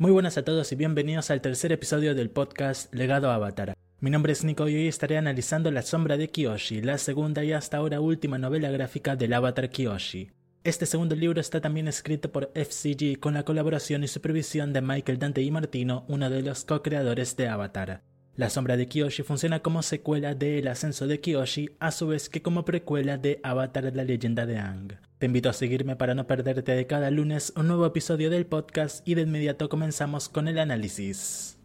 Muy buenas a todos y bienvenidos al tercer episodio del podcast Legado Avatar. Mi nombre es Nico y hoy estaré analizando La sombra de Kiyoshi, la segunda y hasta ahora última novela gráfica del Avatar Kiyoshi. Este segundo libro está también escrito por FCG con la colaboración y supervisión de Michael Dante y Martino, uno de los co-creadores de Avatar. La sombra de Kiyoshi funciona como secuela de El ascenso de Kiyoshi, a su vez que como precuela de Avatar la leyenda de Aang. Te invito a seguirme para no perderte de cada lunes un nuevo episodio del podcast y de inmediato comenzamos con el análisis.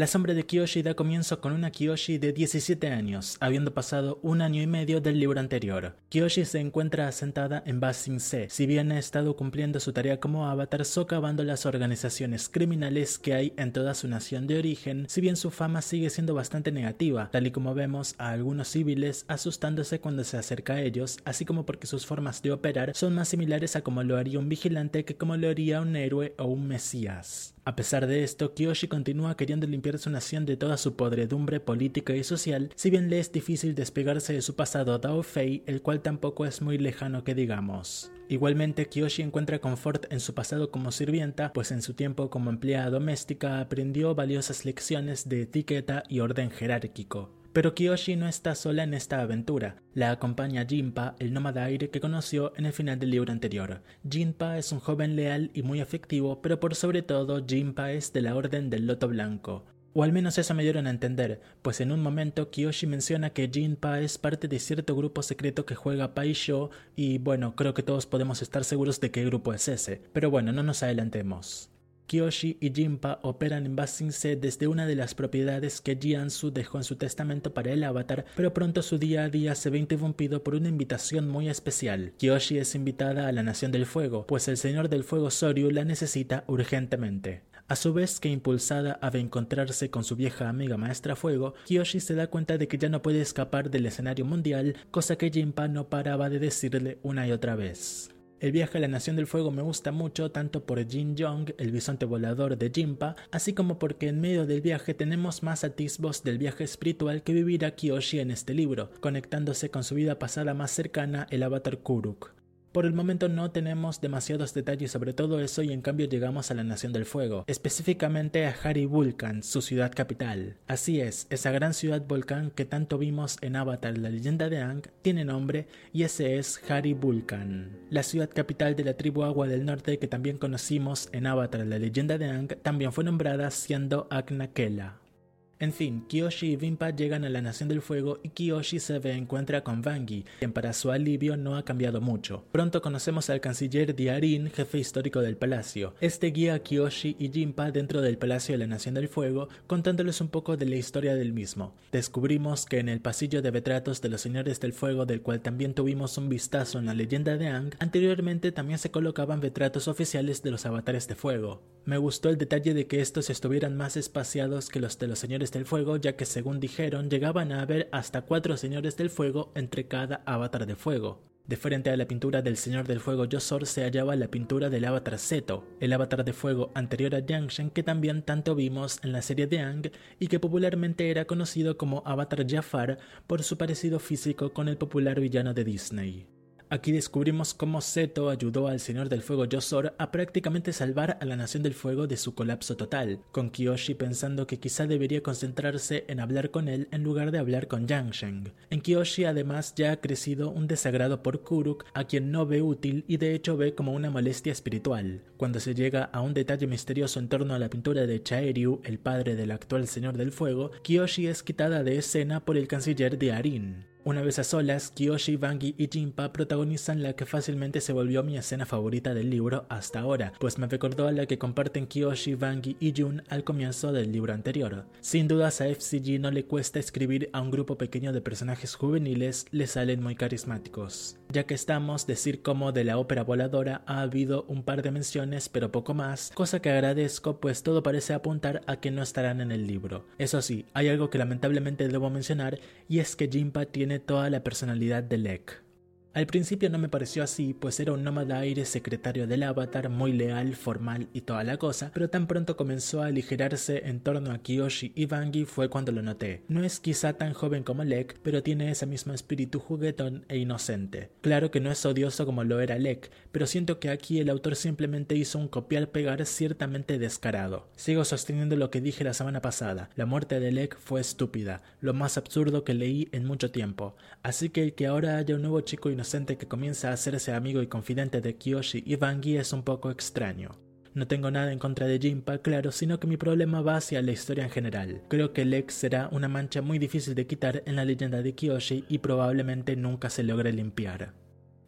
La sombra de Kiyoshi da comienzo con una Kiyoshi de 17 años, habiendo pasado un año y medio del libro anterior. Kiyoshi se encuentra asentada en Ba Sing Se, si bien ha estado cumpliendo su tarea como avatar socavando las organizaciones criminales que hay en toda su nación de origen, si bien su fama sigue siendo bastante negativa, tal y como vemos a algunos civiles asustándose cuando se acerca a ellos, así como porque sus formas de operar son más similares a como lo haría un vigilante que como lo haría un héroe o un mesías. A pesar de esto, Kiyoshi continúa queriendo limpiar su nación de toda su podredumbre política y social, si bien le es difícil despegarse de su pasado Dao Fei, el cual tampoco es muy lejano que digamos. Igualmente, Kiyoshi encuentra confort en su pasado como sirvienta, pues en su tiempo como empleada doméstica aprendió valiosas lecciones de etiqueta y orden jerárquico. Pero Kiyoshi no está sola en esta aventura. La acompaña Jinpa, el nómada aire que conoció en el final del libro anterior. Jinpa es un joven leal y muy afectivo, pero por sobre todo Jinpa es de la Orden del Loto Blanco. O al menos eso me dieron a entender, pues en un momento Kiyoshi menciona que Jinpa es parte de cierto grupo secreto que juega Paisho y bueno, creo que todos podemos estar seguros de qué grupo es ese. Pero bueno, no nos adelantemos. Kiyoshi y Jinpa operan en Ba Se desde una de las propiedades que Jiansu dejó en su testamento para el avatar, pero pronto su día a día se ve interrumpido por una invitación muy especial. Kiyoshi es invitada a la Nación del Fuego, pues el Señor del Fuego Soryu la necesita urgentemente. A su vez que impulsada a encontrarse con su vieja amiga Maestra Fuego, Kiyoshi se da cuenta de que ya no puede escapar del escenario mundial, cosa que Jinpa no paraba de decirle una y otra vez. El viaje a la Nación del Fuego me gusta mucho tanto por Jin Jong, el bisonte volador de Jinpa, así como porque en medio del viaje tenemos más atisbos del viaje espiritual que vivirá Kiyoshi en este libro, conectándose con su vida pasada más cercana, el avatar Kuruk. Por el momento no tenemos demasiados detalles sobre todo eso y en cambio llegamos a la Nación del Fuego, específicamente a Hari Vulcan, su ciudad capital. Así es, esa gran ciudad volcán que tanto vimos en Avatar la leyenda de Aang tiene nombre y ese es Hari Vulcan. La ciudad capital de la tribu Agua del Norte que también conocimos en Avatar la leyenda de Aang también fue nombrada siendo Kela. En fin, Kiyoshi y Vimpa llegan a la Nación del Fuego y Kiyoshi se encuentra con Vangi, quien para su alivio no ha cambiado mucho. Pronto conocemos al canciller Diarin, jefe histórico del palacio. Este guía a Kiyoshi y Jinpa dentro del Palacio de la Nación del Fuego, contándoles un poco de la historia del mismo. Descubrimos que en el pasillo de retratos de los Señores del Fuego, del cual también tuvimos un vistazo en la leyenda de Aang, anteriormente también se colocaban retratos oficiales de los avatares de fuego. Me gustó el detalle de que estos estuvieran más espaciados que los de los Señores del Fuego, ya que según dijeron llegaban a haber hasta cuatro Señores del Fuego entre cada avatar de fuego. De frente a la pintura del Señor del Fuego Yosor se hallaba la pintura del avatar Seto, el avatar de fuego anterior a Yangshen que también tanto vimos en la serie de Ang y que popularmente era conocido como avatar Jafar por su parecido físico con el popular villano de Disney. Aquí descubrimos cómo Seto ayudó al Señor del Fuego Yosor a prácticamente salvar a la Nación del Fuego de su colapso total, con Kiyoshi pensando que quizá debería concentrarse en hablar con él en lugar de hablar con Yangsheng. En Kiyoshi además ya ha crecido un desagrado por Kuruk, a quien no ve útil y de hecho ve como una molestia espiritual. Cuando se llega a un detalle misterioso en torno a la pintura de Chaeryu, el padre del actual Señor del Fuego, Kiyoshi es quitada de escena por el canciller de Arin. Una vez a solas, Kiyoshi, Bangi y Jinpa protagonizan la que fácilmente se volvió mi escena favorita del libro hasta ahora, pues me recordó a la que comparten Kiyoshi, Bangi y Jun al comienzo del libro anterior. Sin dudas a FCG no le cuesta escribir a un grupo pequeño de personajes juveniles, le salen muy carismáticos. Ya que estamos, decir como de la ópera voladora ha habido un par de menciones pero poco más, cosa que agradezco pues todo parece apuntar a que no estarán en el libro. Eso sí, hay algo que lamentablemente debo mencionar y es que Jinpa tiene toda la personalidad de Lek. Al principio no me pareció así, pues era un nómada aire secretario del Avatar, muy leal, formal y toda la cosa, pero tan pronto comenzó a aligerarse en torno a Kiyoshi y Bangi fue cuando lo noté. No es quizá tan joven como Lek, pero tiene ese mismo espíritu juguetón e inocente. Claro que no es odioso como lo era Lek, pero siento que aquí el autor simplemente hizo un copiar-pegar ciertamente descarado. Sigo sosteniendo lo que dije la semana pasada, la muerte de Lek fue estúpida, lo más absurdo que leí en mucho tiempo, así que el que ahora haya un nuevo chico inocente que comienza a hacerse amigo y confidente de Kiyoshi y Bangi es un poco extraño. No tengo nada en contra de Jinpa, claro, sino que mi problema va hacia la historia en general. Creo que Lex será una mancha muy difícil de quitar en la leyenda de Kiyoshi y probablemente nunca se logre limpiar.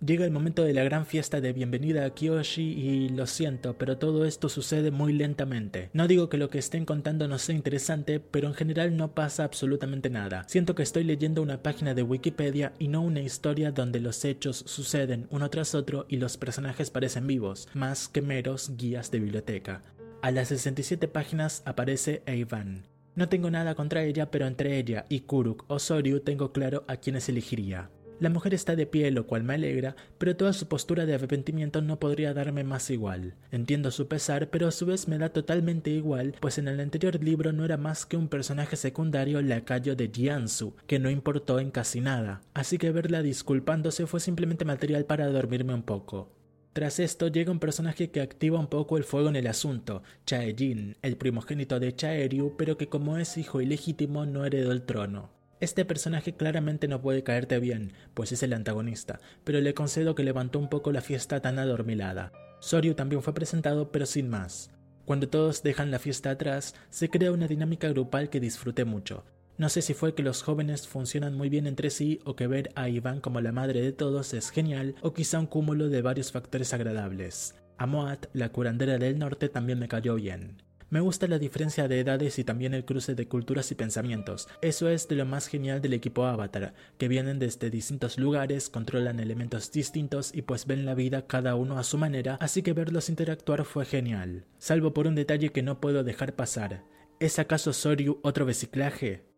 Llega el momento de la gran fiesta de bienvenida a Kiyoshi y lo siento, pero todo esto sucede muy lentamente. No digo que lo que estén contando no sea interesante, pero en general no pasa absolutamente nada. Siento que estoy leyendo una página de Wikipedia y no una historia donde los hechos suceden uno tras otro y los personajes parecen vivos, más que meros guías de biblioteca. A las 67 páginas aparece Eivan. No tengo nada contra ella, pero entre ella y Kuruk o Soryu tengo claro a quienes elegiría. La mujer está de pie, lo cual me alegra, pero toda su postura de arrepentimiento no podría darme más igual. Entiendo su pesar, pero a su vez me da totalmente igual, pues en el anterior libro no era más que un personaje secundario lacayo de Jiansu, que no importó en casi nada, así que verla disculpándose fue simplemente material para dormirme un poco. Tras esto llega un personaje que activa un poco el fuego en el asunto, Chae-jin, el primogénito de Chaeryu, pero que como es hijo ilegítimo no heredó el trono. Este personaje claramente no puede caerte bien, pues es el antagonista, pero le concedo que levantó un poco la fiesta tan adormilada. Soryu también fue presentado, pero sin más. Cuando todos dejan la fiesta atrás, se crea una dinámica grupal que disfruté mucho. No sé si fue que los jóvenes funcionan muy bien entre sí o que ver a Iván como la madre de todos es genial o quizá un cúmulo de varios factores agradables. A Moat, la curandera del norte, también me cayó bien. Me gusta la diferencia de edades y también el cruce de culturas y pensamientos. Eso es de lo más genial del equipo Avatar, que vienen desde distintos lugares, controlan elementos distintos y pues ven la vida cada uno a su manera, así que verlos interactuar fue genial. Salvo por un detalle que no puedo dejar pasar. ¿Es acaso Soryu otro reciclaje?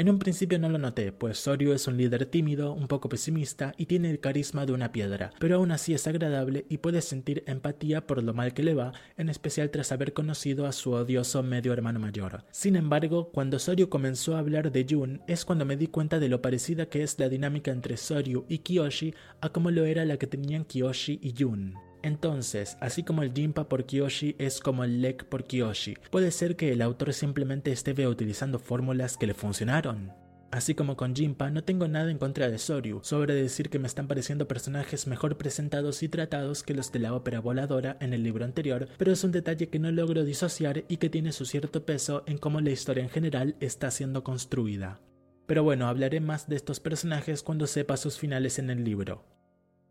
En un principio no lo noté, pues Soryu es un líder tímido, un poco pesimista y tiene el carisma de una piedra, pero aún así es agradable y puedes sentir empatía por lo mal que le va, en especial tras haber conocido a su odioso medio hermano mayor. Sin embargo, cuando Soryu comenzó a hablar de Jun, es cuando me di cuenta de lo parecida que es la dinámica entre Soryu y Kiyoshi a como lo era la que tenían Kiyoshi y Jun. Entonces, así como el Jinpa por Kiyoshi es como el Lek por Kiyoshi, puede ser que el autor simplemente esté utilizando fórmulas que le funcionaron. Así como con Jinpa, no tengo nada en contra de Soryu, sobre decir que me están pareciendo personajes mejor presentados y tratados que los de la ópera voladora en el libro anterior, pero es un detalle que no logro disociar y que tiene su cierto peso en cómo la historia en general está siendo construida. Pero bueno, hablaré más de estos personajes cuando sepa sus finales en el libro.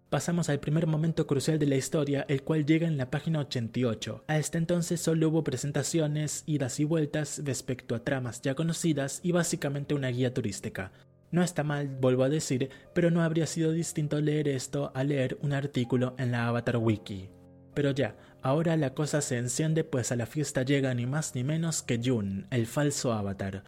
Pasamos al primer momento crucial de la historia, el cual llega en la página 88. A este entonces solo hubo presentaciones, idas y vueltas respecto a tramas ya conocidas y básicamente una guía turística. No está mal, vuelvo a decir, pero no habría sido distinto leer esto a leer un artículo en la Avatar Wiki. Pero ya, ahora la cosa se enciende pues a la fiesta llega ni más ni menos que Jun, el falso avatar.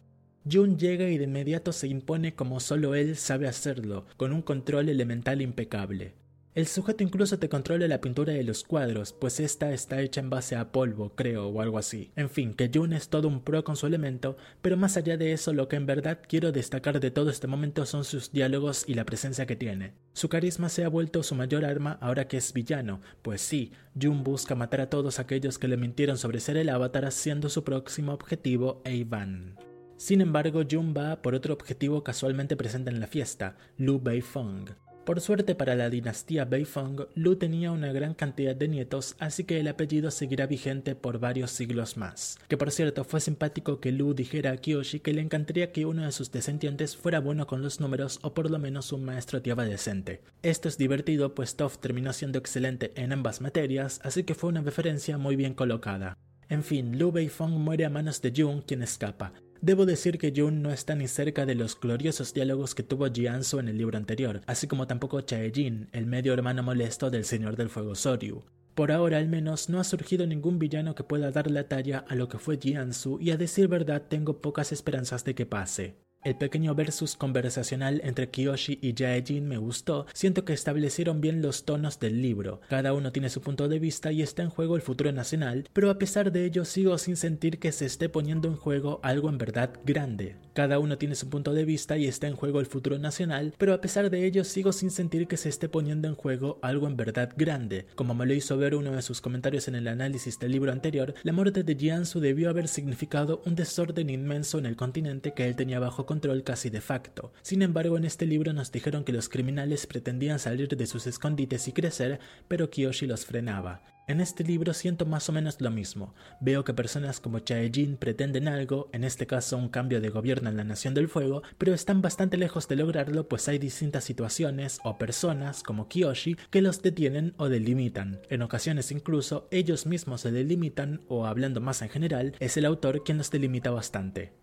Jun llega y de inmediato se impone como solo él sabe hacerlo, con un control elemental impecable. El sujeto incluso te controla la pintura de los cuadros, pues esta está hecha en base a polvo, creo, o algo así. En fin, que Jun es todo un pro con su elemento, pero más allá de eso, lo que en verdad quiero destacar de todo este momento son sus diálogos y la presencia que tiene. Su carisma se ha vuelto su mayor arma ahora que es villano, pues sí, Jun busca matar a todos aquellos que le mintieron sobre ser el avatar, siendo su próximo objetivo Eivan. Sin embargo, Jun va por otro objetivo casualmente presente en la fiesta, Lu Beifong. Por suerte para la dinastía Beifong, Lu tenía una gran cantidad de nietos, así que el apellido seguirá vigente por varios siglos más. Que por cierto, fue simpático que Lu dijera a Kiyoshi que le encantaría que uno de sus descendientes fuera bueno con los números o por lo menos un maestro tiaba decente. Esto es divertido, pues Toph terminó siendo excelente en ambas materias, así que fue una referencia muy bien colocada. En fin, Lu Beifong muere a manos de Jung, quien escapa. Debo decir que Jun no está ni cerca de los gloriosos diálogos que tuvo Jianzu en el libro anterior, así como tampoco Chae-jin, el medio hermano molesto del Señor del Fuego Soryu. Por ahora al menos no ha surgido ningún villano que pueda dar la talla a lo que fue Jianzu y a decir verdad tengo pocas esperanzas de que pase. El pequeño versus conversacional entre Kiyoshi y Jaejin me gustó, siento que establecieron bien los tonos del libro, cada uno tiene su punto de vista y está en juego el futuro nacional, pero a pesar de ello sigo sin sentir que se esté poniendo en juego algo en verdad grande. Cada uno tiene su punto de vista y está en juego el futuro nacional, pero a pesar de ello sigo sin sentir que se esté poniendo en juego algo en verdad grande. Como me lo hizo ver uno de sus comentarios en el análisis del libro anterior, la muerte de Jiansu debió haber significado un desorden inmenso en el continente que él tenía bajo control casi de facto. Sin embargo, en este libro nos dijeron que los criminales pretendían salir de sus escondites y crecer, pero Kiyoshi los frenaba. En este libro siento más o menos lo mismo. Veo que personas como Chae-jin pretenden algo, en este caso un cambio de gobierno en la Nación del Fuego, pero están bastante lejos de lograrlo pues hay distintas situaciones o personas como Kiyoshi que los detienen o delimitan. En ocasiones incluso ellos mismos se delimitan o hablando más en general, es el autor quien los delimita bastante.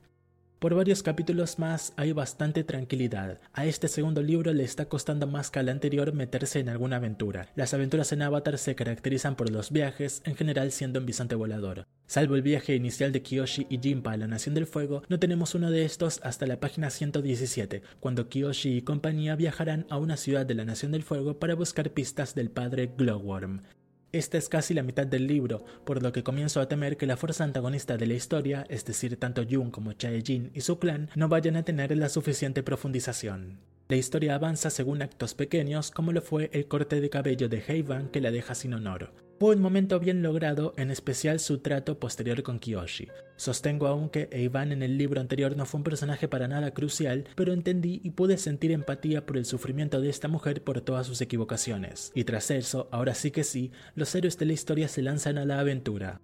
Por varios capítulos más hay bastante tranquilidad. A este segundo libro le está costando más que al anterior meterse en alguna aventura. Las aventuras en Avatar se caracterizan por los viajes, en general siendo un bisonte volador. Salvo el viaje inicial de Kiyoshi y Jinpa a la Nación del Fuego, no tenemos uno de estos hasta la página 117, cuando Kiyoshi y compañía viajarán a una ciudad de la Nación del Fuego para buscar pistas del padre Glowworm. Esta es casi la mitad del libro, por lo que comienzo a temer que la fuerza antagonista de la historia, es decir, tanto Jun como Chae-jin y su clan, no vayan a tener la suficiente profundización. La historia avanza según actos pequeños, como lo fue el corte de cabello de Heivan que la deja sin honor. Fue un momento bien logrado, en especial su trato posterior con Kiyoshi. Sostengo aún que Eivan en el libro anterior no fue un personaje para nada crucial, pero entendí y pude sentir empatía por el sufrimiento de esta mujer por todas sus equivocaciones. Y tras eso, ahora sí que sí, los héroes de la historia se lanzan a la aventura.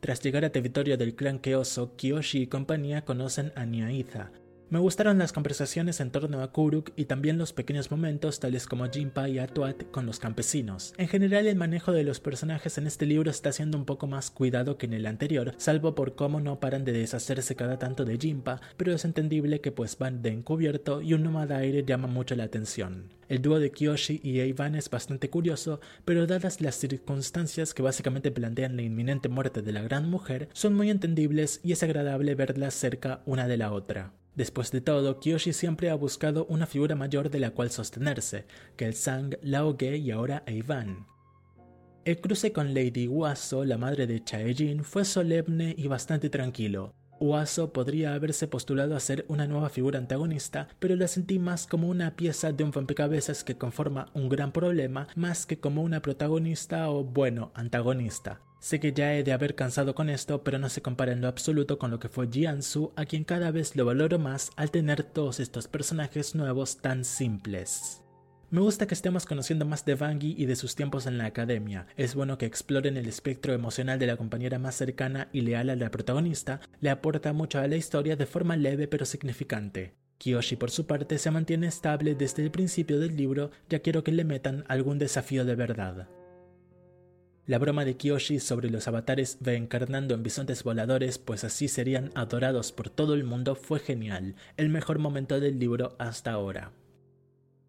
Tras llegar a territorio del clan Keoso, Kiyoshi y compañía conocen a Nyaiza, me gustaron las conversaciones en torno a Kuruk y también los pequeños momentos tales como Jinpa y Atuat con los campesinos. En general el manejo de los personajes en este libro está siendo un poco más cuidado que en el anterior, salvo por cómo no paran de deshacerse cada tanto de Jinpa, pero es entendible que pues van de encubierto y un nómada aire llama mucho la atención. El dúo de Kiyoshi y Eivan es bastante curioso, pero dadas las circunstancias que básicamente plantean la inminente muerte de la gran mujer, son muy entendibles y es agradable verlas cerca una de la otra. Después de todo, Kiyoshi siempre ha buscado una figura mayor de la cual sostenerse, que el Sang, Lao Ge y ahora Eivan. El cruce con Lady Uaso, la madre de Chae-jin, fue solemne y bastante tranquilo. Uaso podría haberse postulado a ser una nueva figura antagonista, pero la sentí más como una pieza de un rompecabezas que conforma un gran problema, más que como una protagonista o, bueno, antagonista. Sé que ya he de haber cansado con esto, pero no se compara en lo absoluto con lo que fue Jiansu, a quien cada vez lo valoro más al tener todos estos personajes nuevos tan simples. Me gusta que estemos conociendo más de Vangi y de sus tiempos en la academia. Es bueno que exploren el espectro emocional de la compañera más cercana y leal a la protagonista, le aporta mucho a la historia de forma leve pero significante. Kiyoshi por su parte se mantiene estable desde el principio del libro, ya quiero que le metan algún desafío de verdad. La broma de Kiyoshi sobre los avatares reencarnando en bisontes voladores, pues así serían adorados por todo el mundo, fue genial, el mejor momento del libro hasta ahora.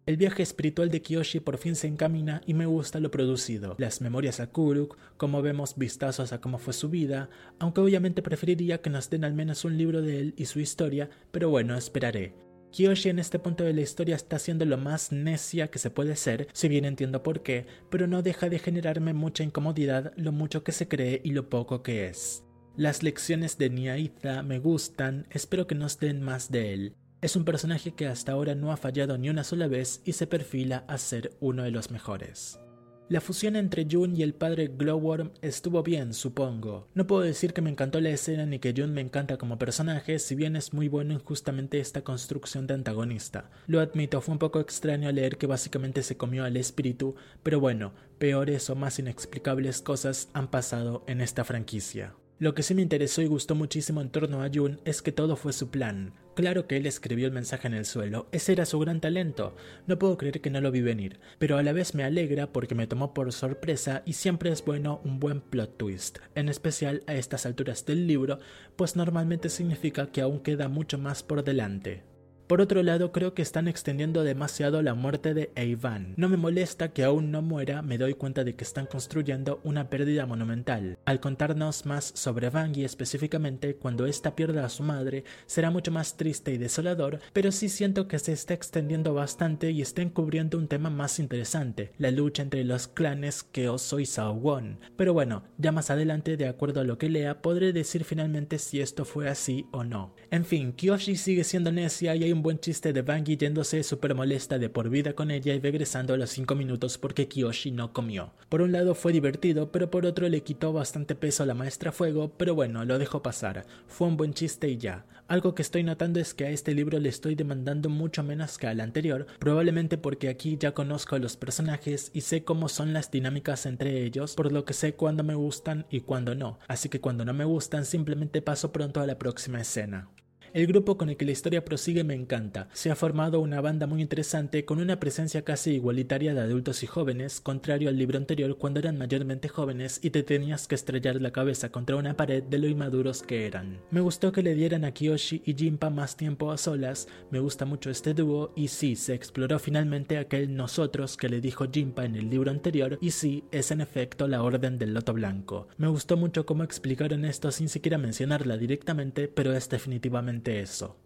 El viaje espiritual de Kiyoshi por fin se encamina y me gusta lo producido. Las memorias a Kuruk, como vemos vistazos a cómo fue su vida, aunque obviamente preferiría que nos den al menos un libro de él y su historia, pero bueno, esperaré. Kiyoshi en este punto de la historia está siendo lo más necia que se puede ser, si bien entiendo por qué, pero no deja de generarme mucha incomodidad lo mucho que se cree y lo poco que es. Las lecciones de Nyaiza me gustan, espero que nos den más de él. Es un personaje que hasta ahora no ha fallado ni una sola vez y se perfila a ser uno de los mejores. La fusión entre Jun y el padre Glowworm estuvo bien, supongo. No puedo decir que me encantó la escena ni que Jun me encanta como personaje, si bien es muy bueno en justamente esta construcción de antagonista. Lo admito, fue un poco extraño leer que básicamente se comió al espíritu, pero bueno, peores o más inexplicables cosas han pasado en esta franquicia. Lo que sí me interesó y gustó muchísimo en torno a Jun es que todo fue su plan. Claro que él escribió el mensaje en el suelo, ese era su gran talento, no puedo creer que no lo vi venir, pero a la vez me alegra porque me tomó por sorpresa y siempre es bueno un buen plot twist, en especial a estas alturas del libro, pues normalmente significa que aún queda mucho más por delante. Por otro lado, creo que están extendiendo demasiado la muerte de Eivan. No me molesta que aún no muera, me doy cuenta de que están construyendo una pérdida monumental. Al contarnos más sobre Vangi específicamente, cuando ésta pierda a su madre, será mucho más triste y desolador, pero sí siento que se está extendiendo bastante y está encubriendo un tema más interesante, la lucha entre los clanes Keoso y Saowon. Pero bueno, ya más adelante, de acuerdo a lo que lea, podré decir finalmente si esto fue así o no. En fin, Kyoshi sigue siendo necia y hay un buen chiste de Bangi yéndose súper molesta de por vida con ella y regresando a los 5 minutos porque Kiyoshi no comió. Por un lado fue divertido, pero por otro le quitó bastante peso a la maestra fuego, pero bueno, lo dejó pasar. Fue un buen chiste y ya. Algo que estoy notando es que a este libro le estoy demandando mucho menos que al anterior, probablemente porque aquí ya conozco a los personajes y sé cómo son las dinámicas entre ellos, por lo que sé cuándo me gustan y cuándo no, así que cuando no me gustan simplemente paso pronto a la próxima escena. El grupo con el que la historia prosigue me encanta. Se ha formado una banda muy interesante con una presencia casi igualitaria de adultos y jóvenes, contrario al libro anterior cuando eran mayormente jóvenes y te tenías que estrellar la cabeza contra una pared de lo inmaduros que eran. Me gustó que le dieran a Kiyoshi y Jinpa más tiempo a solas, me gusta mucho este dúo y sí, se exploró finalmente aquel nosotros que le dijo Jinpa en el libro anterior y sí, es en efecto la orden del loto blanco. Me gustó mucho cómo explicaron esto sin siquiera mencionarla directamente, pero es definitivamente eso.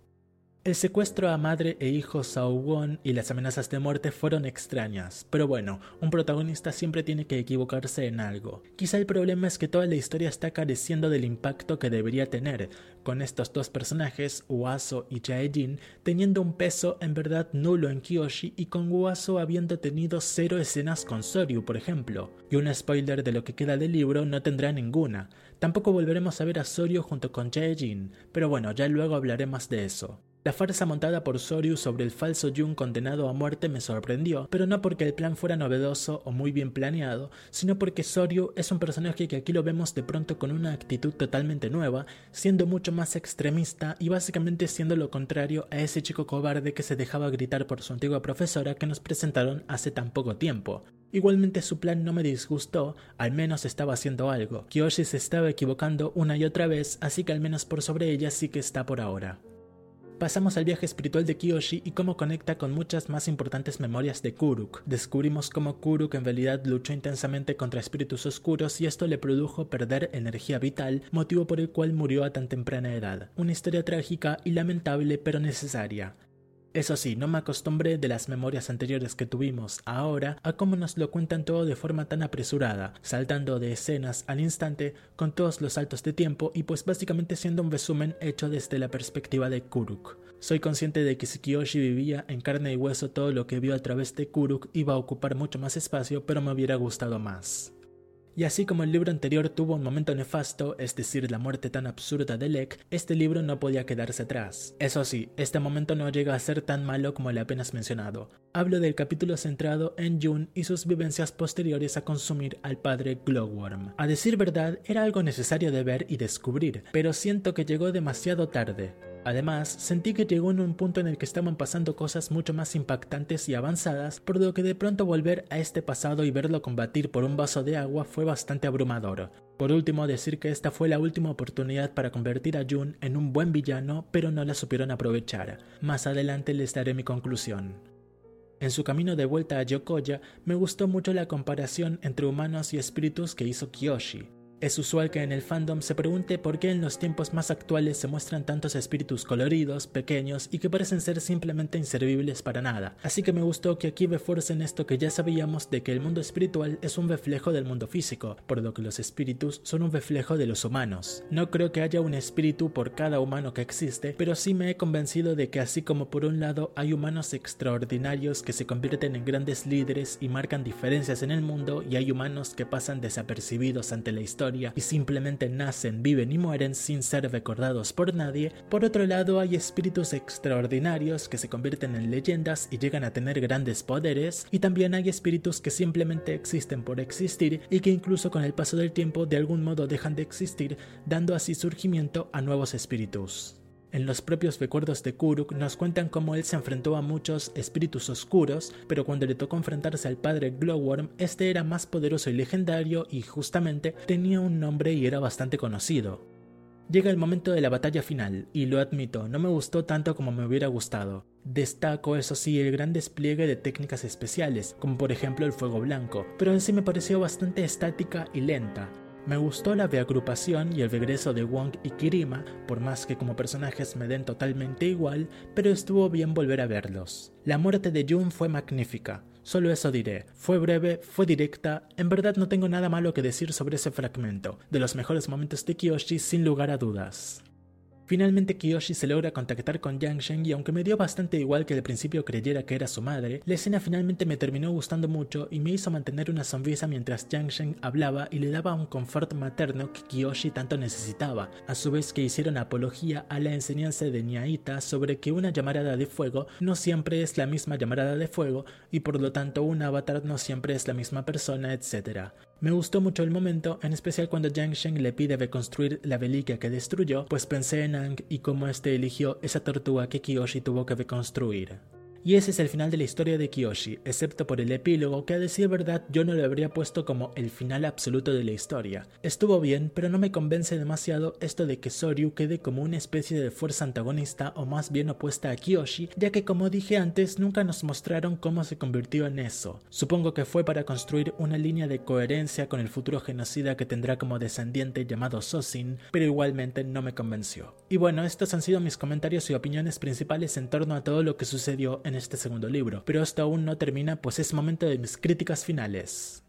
El secuestro a madre e hijo Won y las amenazas de muerte fueron extrañas, pero bueno, un protagonista siempre tiene que equivocarse en algo. Quizá el problema es que toda la historia está careciendo del impacto que debería tener, con estos dos personajes, Uaso y Jae-jin, teniendo un peso en verdad nulo en Kyoshi y con Uaso habiendo tenido cero escenas con Soryu, por ejemplo. Y un spoiler de lo que queda del libro no tendrá ninguna. Tampoco volveremos a ver a Soryu junto con Jae-jin, pero bueno, ya luego hablaré más de eso. La farsa montada por Soryu sobre el falso Jun condenado a muerte me sorprendió, pero no porque el plan fuera novedoso o muy bien planeado, sino porque Soryu es un personaje que aquí lo vemos de pronto con una actitud totalmente nueva, siendo mucho más extremista y básicamente siendo lo contrario a ese chico cobarde que se dejaba gritar por su antigua profesora que nos presentaron hace tan poco tiempo. Igualmente su plan no me disgustó, al menos estaba haciendo algo. Kyoshi se estaba equivocando una y otra vez, así que al menos por sobre ella sí que está por ahora pasamos al viaje espiritual de Kiyoshi y cómo conecta con muchas más importantes memorias de Kuruk. Descubrimos cómo Kuruk en realidad luchó intensamente contra espíritus oscuros y esto le produjo perder energía vital, motivo por el cual murió a tan temprana edad. Una historia trágica y lamentable pero necesaria. Eso sí, no me acostumbré de las memorias anteriores que tuvimos ahora a cómo nos lo cuentan todo de forma tan apresurada, saltando de escenas al instante con todos los saltos de tiempo y pues básicamente siendo un resumen hecho desde la perspectiva de Kuruk. Soy consciente de que si Kiyoshi vivía en carne y hueso todo lo que vio a través de Kuruk iba a ocupar mucho más espacio, pero me hubiera gustado más. Y así como el libro anterior tuvo un momento nefasto, es decir, la muerte tan absurda de Lek, este libro no podía quedarse atrás. Eso sí, este momento no llega a ser tan malo como el apenas mencionado. Hablo del capítulo centrado en Jun y sus vivencias posteriores a consumir al padre Glowworm. A decir verdad, era algo necesario de ver y descubrir, pero siento que llegó demasiado tarde. Además, sentí que llegó en un punto en el que estaban pasando cosas mucho más impactantes y avanzadas, por lo que de pronto volver a este pasado y verlo combatir por un vaso de agua fue bastante abrumador. Por último, decir que esta fue la última oportunidad para convertir a Jun en un buen villano, pero no la supieron aprovechar. Más adelante les daré mi conclusión. En su camino de vuelta a Yokoya, me gustó mucho la comparación entre humanos y espíritus que hizo Kiyoshi. Es usual que en el fandom se pregunte por qué en los tiempos más actuales se muestran tantos espíritus coloridos, pequeños y que parecen ser simplemente inservibles para nada. Así que me gustó que aquí refuercen esto que ya sabíamos de que el mundo espiritual es un reflejo del mundo físico, por lo que los espíritus son un reflejo de los humanos. No creo que haya un espíritu por cada humano que existe, pero sí me he convencido de que así como por un lado hay humanos extraordinarios que se convierten en grandes líderes y marcan diferencias en el mundo, y hay humanos que pasan desapercibidos ante la historia, y simplemente nacen, viven y mueren sin ser recordados por nadie, por otro lado hay espíritus extraordinarios que se convierten en leyendas y llegan a tener grandes poderes, y también hay espíritus que simplemente existen por existir y que incluso con el paso del tiempo de algún modo dejan de existir, dando así surgimiento a nuevos espíritus. En los propios recuerdos de Kuruk nos cuentan cómo él se enfrentó a muchos espíritus oscuros, pero cuando le tocó enfrentarse al padre Glowworm, este era más poderoso y legendario y justamente tenía un nombre y era bastante conocido. Llega el momento de la batalla final, y lo admito, no me gustó tanto como me hubiera gustado. Destaco, eso sí, el gran despliegue de técnicas especiales, como por ejemplo el fuego blanco, pero en sí me pareció bastante estática y lenta. Me gustó la reagrupación y el regreso de Wong y Kirima, por más que como personajes me den totalmente igual, pero estuvo bien volver a verlos. La muerte de Jun fue magnífica, Solo eso diré. Fue breve, fue directa, en verdad no tengo nada malo que decir sobre ese fragmento, de los mejores momentos de Kiyoshi sin lugar a dudas. Finalmente Kiyoshi se logra contactar con Yang Shen y aunque me dio bastante igual que al principio creyera que era su madre, la escena finalmente me terminó gustando mucho y me hizo mantener una sonrisa mientras Yang Shen hablaba y le daba un confort materno que Kiyoshi tanto necesitaba, a su vez que hicieron apología a la enseñanza de Nyaita sobre que una llamarada de fuego no siempre es la misma llamarada de fuego y por lo tanto un avatar no siempre es la misma persona, etc. Me gustó mucho el momento, en especial cuando Yang Shen le pide reconstruir la reliquia que destruyó, pues pensé en Ang y cómo este eligió esa tortuga que Kiyoshi tuvo que reconstruir. Y ese es el final de la historia de Kiyoshi, excepto por el epílogo que a decir verdad yo no lo habría puesto como el final absoluto de la historia. Estuvo bien, pero no me convence demasiado esto de que Soryu quede como una especie de fuerza antagonista o más bien opuesta a Kiyoshi, ya que como dije antes nunca nos mostraron cómo se convirtió en eso. Supongo que fue para construir una línea de coherencia con el futuro genocida que tendrá como descendiente llamado Sosin, pero igualmente no me convenció. Y bueno, estos han sido mis comentarios y opiniones principales en torno a todo lo que sucedió en este segundo libro, pero esto aún no termina pues es momento de mis críticas finales.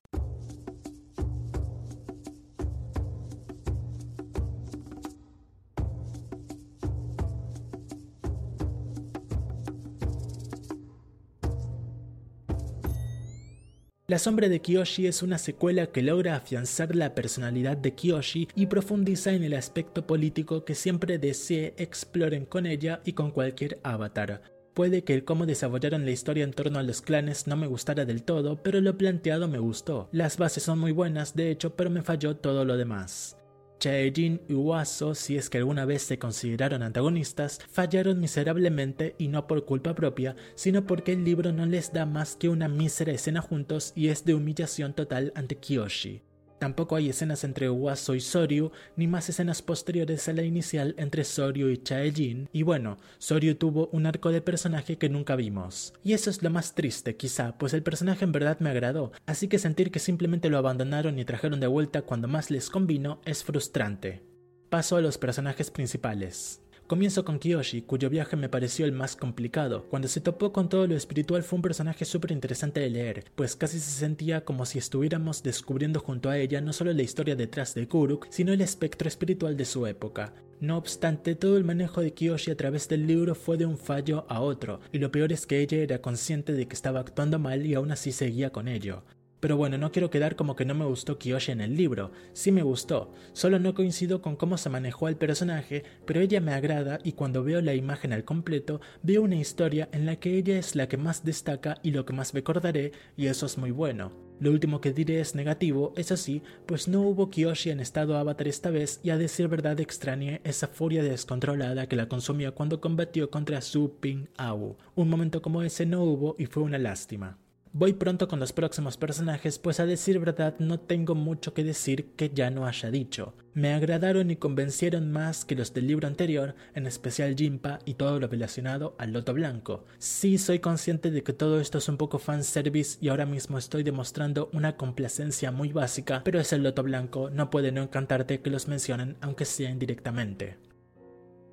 La sombra de Kiyoshi es una secuela que logra afianzar la personalidad de Kiyoshi y profundiza en el aspecto político que siempre desee exploren con ella y con cualquier avatar. Puede que el cómo desarrollaron la historia en torno a los clanes no me gustara del todo, pero lo planteado me gustó. Las bases son muy buenas, de hecho, pero me falló todo lo demás. Chaejin y Uaso, si es que alguna vez se consideraron antagonistas, fallaron miserablemente y no por culpa propia, sino porque el libro no les da más que una mísera escena juntos y es de humillación total ante Kiyoshi. Tampoco hay escenas entre Uaso y Soryu, ni más escenas posteriores a la inicial entre Soryu y Chaejin, y bueno, Soryu tuvo un arco de personaje que nunca vimos. Y eso es lo más triste, quizá, pues el personaje en verdad me agradó, así que sentir que simplemente lo abandonaron y trajeron de vuelta cuando más les convino es frustrante. Paso a los personajes principales. Comienzo con Kiyoshi, cuyo viaje me pareció el más complicado. Cuando se topó con todo lo espiritual fue un personaje súper interesante de leer, pues casi se sentía como si estuviéramos descubriendo junto a ella no solo la historia detrás de Kuruk, sino el espectro espiritual de su época. No obstante, todo el manejo de Kiyoshi a través del libro fue de un fallo a otro, y lo peor es que ella era consciente de que estaba actuando mal y aún así seguía con ello. Pero bueno, no quiero quedar como que no me gustó Kiyoshi en el libro, sí me gustó, solo no coincido con cómo se manejó el personaje, pero ella me agrada y cuando veo la imagen al completo veo una historia en la que ella es la que más destaca y lo que más recordaré y eso es muy bueno. Lo último que diré es negativo, es así, pues no hubo Kiyoshi en estado avatar esta vez y a decir verdad extrañé esa furia descontrolada que la consumió cuando combatió contra Su Ping Au. Un momento como ese no hubo y fue una lástima. Voy pronto con los próximos personajes, pues a decir verdad no tengo mucho que decir que ya no haya dicho. Me agradaron y convencieron más que los del libro anterior, en especial Jimpa y todo lo relacionado al Loto Blanco. Sí soy consciente de que todo esto es un poco fanservice y ahora mismo estoy demostrando una complacencia muy básica, pero es el Loto Blanco, no puede no encantarte que los mencionen aunque sea indirectamente.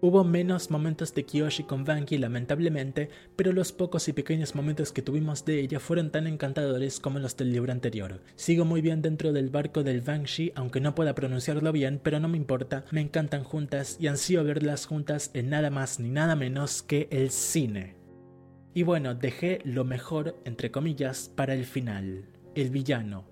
Hubo menos momentos de Kiyoshi con Banki lamentablemente, pero los pocos y pequeños momentos que tuvimos de ella fueron tan encantadores como los del libro anterior. Sigo muy bien dentro del barco del Banshee, aunque no pueda pronunciarlo bien, pero no me importa, me encantan juntas y ansío verlas juntas en nada más ni nada menos que el cine. Y bueno, dejé lo mejor, entre comillas, para el final, el villano,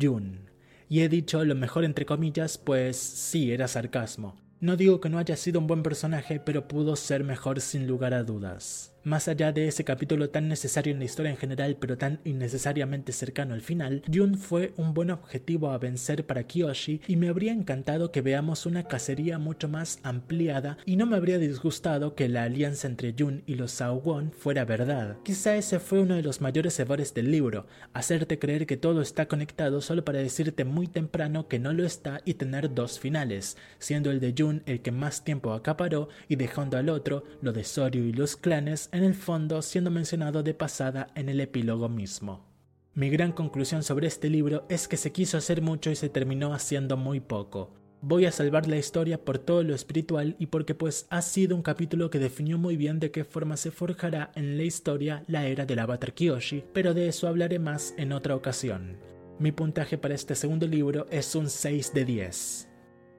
Jun. Y he dicho lo mejor entre comillas, pues sí, era sarcasmo. No digo que no haya sido un buen personaje, pero pudo ser mejor sin lugar a dudas. Más allá de ese capítulo tan necesario en la historia en general, pero tan innecesariamente cercano al final, Jun fue un buen objetivo a vencer para Kiyoshi y me habría encantado que veamos una cacería mucho más ampliada y no me habría disgustado que la alianza entre Jun y los Saowon fuera verdad. Quizá ese fue uno de los mayores errores del libro, hacerte creer que todo está conectado solo para decirte muy temprano que no lo está y tener dos finales, siendo el de Jun el que más tiempo acaparó y dejando al otro, lo de Soryu y los clanes, en el fondo siendo mencionado de pasada en el epílogo mismo. Mi gran conclusión sobre este libro es que se quiso hacer mucho y se terminó haciendo muy poco. Voy a salvar la historia por todo lo espiritual y porque pues ha sido un capítulo que definió muy bien de qué forma se forjará en la historia la era del Avatar Kyoshi, pero de eso hablaré más en otra ocasión. Mi puntaje para este segundo libro es un 6 de 10.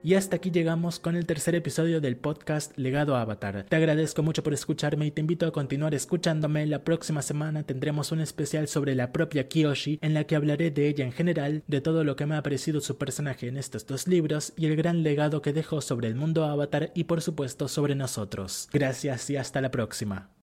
Y hasta aquí llegamos con el tercer episodio del podcast Legado Avatar. Te agradezco mucho por escucharme y te invito a continuar escuchándome. La próxima semana tendremos un especial sobre la propia Kiyoshi en la que hablaré de ella en general, de todo lo que me ha parecido su personaje en estos dos libros y el gran legado que dejó sobre el mundo Avatar y por supuesto sobre nosotros. Gracias y hasta la próxima.